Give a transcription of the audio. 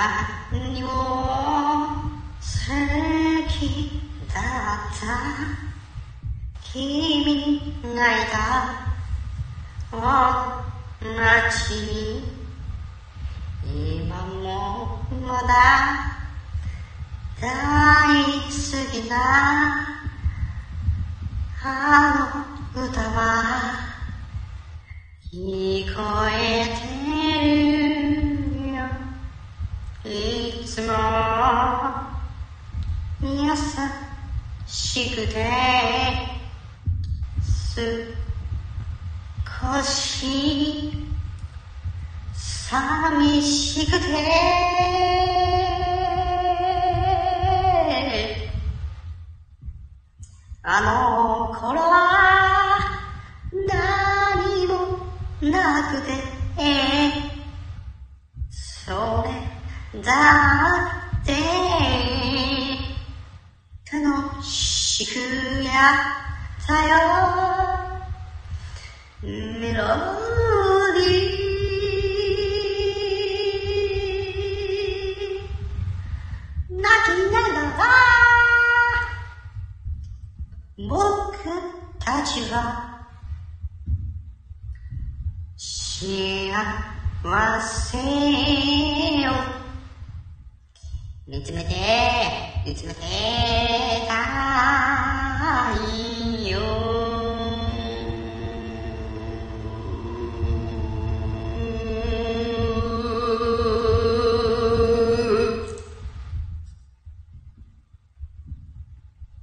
何を好きだった？君がいた。街に今もまだ大好きなあの歌は聞こえいつも優しくて少し寂しくてあの頃は何もなくてそれだって楽しくやったよメロディー。泣きながら僕たちは幸せ。見つめて見つめてた